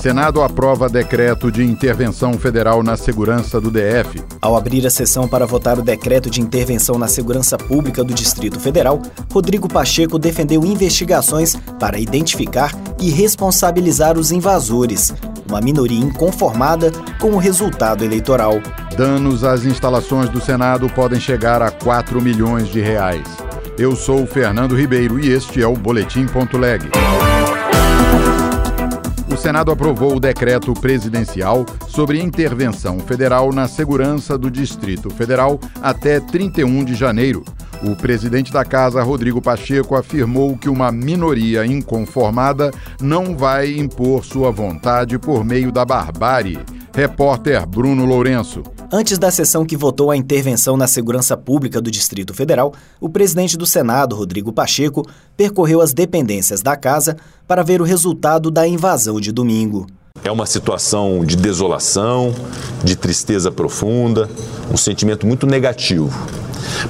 Senado aprova decreto de intervenção federal na segurança do DF. Ao abrir a sessão para votar o decreto de intervenção na segurança pública do Distrito Federal, Rodrigo Pacheco defendeu investigações para identificar e responsabilizar os invasores, uma minoria inconformada com o resultado eleitoral. Danos às instalações do Senado podem chegar a 4 milhões de reais. Eu sou Fernando Ribeiro e este é o Boletim Ponto Leg. Senado aprovou o decreto presidencial sobre intervenção federal na segurança do Distrito Federal até 31 de janeiro. O presidente da casa, Rodrigo Pacheco, afirmou que uma minoria inconformada não vai impor sua vontade por meio da barbárie. Repórter Bruno Lourenço. Antes da sessão que votou a intervenção na segurança pública do Distrito Federal, o presidente do Senado, Rodrigo Pacheco, percorreu as dependências da casa para ver o resultado da invasão de domingo. É uma situação de desolação, de tristeza profunda, um sentimento muito negativo.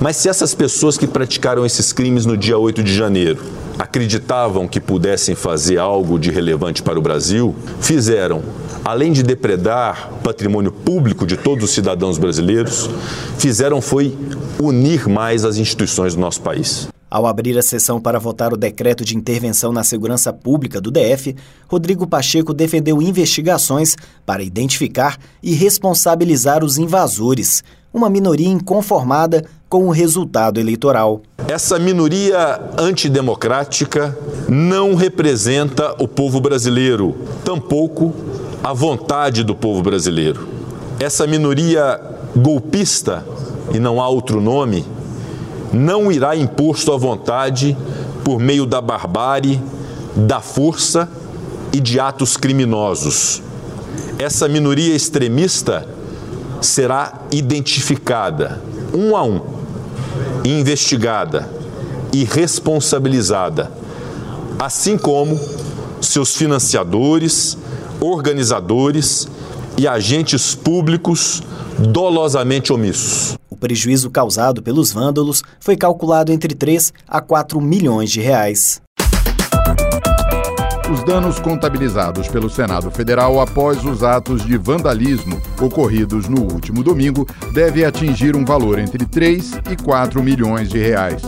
Mas se essas pessoas que praticaram esses crimes no dia 8 de janeiro acreditavam que pudessem fazer algo de relevante para o Brasil, fizeram além de depredar patrimônio público de todos os cidadãos brasileiros, fizeram foi unir mais as instituições do nosso país. Ao abrir a sessão para votar o decreto de intervenção na segurança pública do DF, Rodrigo Pacheco defendeu investigações para identificar e responsabilizar os invasores, uma minoria inconformada com o resultado eleitoral. Essa minoria antidemocrática não representa o povo brasileiro, tampouco a vontade do povo brasileiro. Essa minoria golpista, e não há outro nome, não irá impor sua vontade por meio da barbárie, da força e de atos criminosos. Essa minoria extremista será identificada um a um, investigada e responsabilizada, assim como seus financiadores, organizadores e agentes públicos dolosamente omissos. O prejuízo causado pelos vândalos foi calculado entre 3 a 4 milhões de reais. Os danos contabilizados pelo Senado Federal após os atos de vandalismo ocorridos no último domingo devem atingir um valor entre 3 e 4 milhões de reais.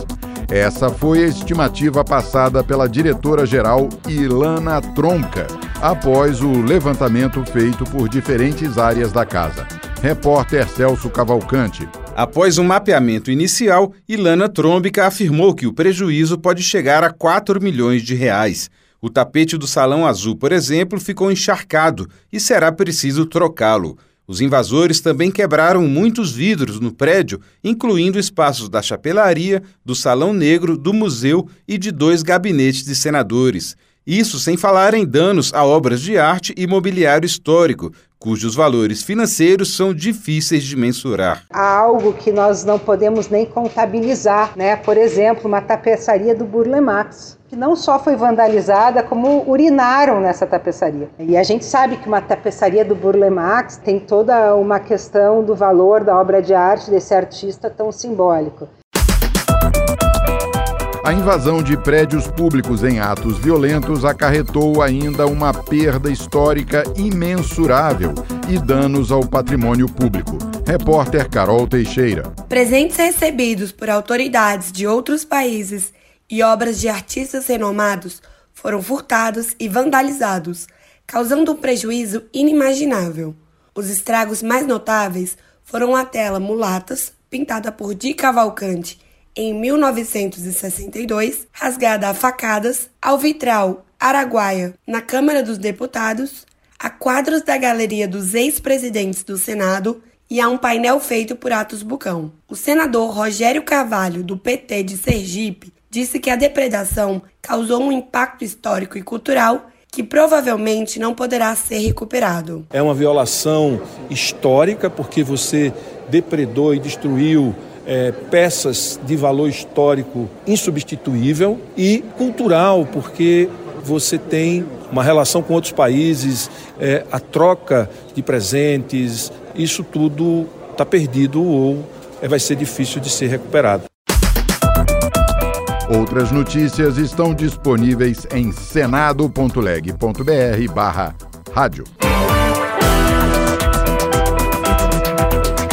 Essa foi a estimativa passada pela diretora-geral Ilana Tronca após o levantamento feito por diferentes áreas da casa. Repórter Celso Cavalcante. Após um mapeamento inicial, Ilana Trombica afirmou que o prejuízo pode chegar a 4 milhões de reais. O tapete do Salão Azul, por exemplo, ficou encharcado e será preciso trocá-lo. Os invasores também quebraram muitos vidros no prédio, incluindo espaços da chapelaria, do Salão Negro, do museu e de dois gabinetes de senadores. Isso sem falar em danos a obras de arte e mobiliário histórico, cujos valores financeiros são difíceis de mensurar. Há algo que nós não podemos nem contabilizar, né? Por exemplo, uma tapeçaria do Burle Marx, que não só foi vandalizada, como urinaram nessa tapeçaria. E a gente sabe que uma tapeçaria do Burle Marx tem toda uma questão do valor da obra de arte desse artista tão simbólico. A invasão de prédios públicos em atos violentos acarretou ainda uma perda histórica imensurável e danos ao patrimônio público. Repórter Carol Teixeira. Presentes recebidos por autoridades de outros países e obras de artistas renomados foram furtados e vandalizados, causando um prejuízo inimaginável. Os estragos mais notáveis foram a tela Mulatas, pintada por Di Cavalcante em 1962, rasgada a facadas, ao vitral Araguaia, na Câmara dos Deputados, a quadros da galeria dos ex-presidentes do Senado e a um painel feito por Atos Bucão. O senador Rogério Carvalho, do PT de Sergipe, disse que a depredação causou um impacto histórico e cultural que provavelmente não poderá ser recuperado. É uma violação histórica porque você depredou e destruiu é, peças de valor histórico insubstituível e cultural, porque você tem uma relação com outros países, é, a troca de presentes, isso tudo está perdido ou é, vai ser difícil de ser recuperado. Outras notícias estão disponíveis em senado.leg.br barra rádio.